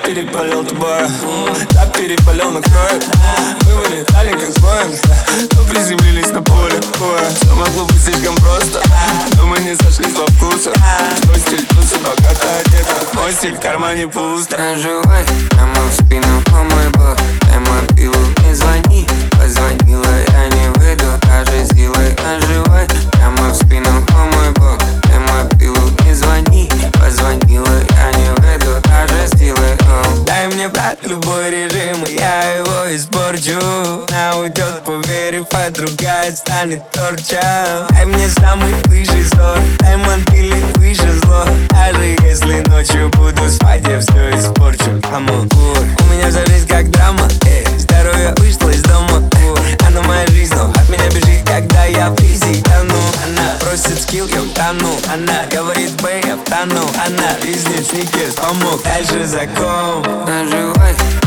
оу. Я перепалил тобой, так перепалил на кровь Мы вылетали как Боинг, но приземлились на поле боя. Все могло быть слишком просто, но мы не сошлись во вкусах Твой стиль тусы богато одета, мой стиль в кармане пусто. Наживай прямо в спину, о мой бог Дай не брат. Любой режим, и я его испорчу Она уйдет, поверив, а другая станет торчем Дай мне самый высший сорт, дай мобильный выше зло. Даже если ночью буду спать, я все испорчу. Амур, у меня вся жизнь как драма, эй Здоровье вышло из дома, просит скилл, я утону. Она говорит, бэй, я втону Она бизнес, сникерс, помог. Дальше закон Наживай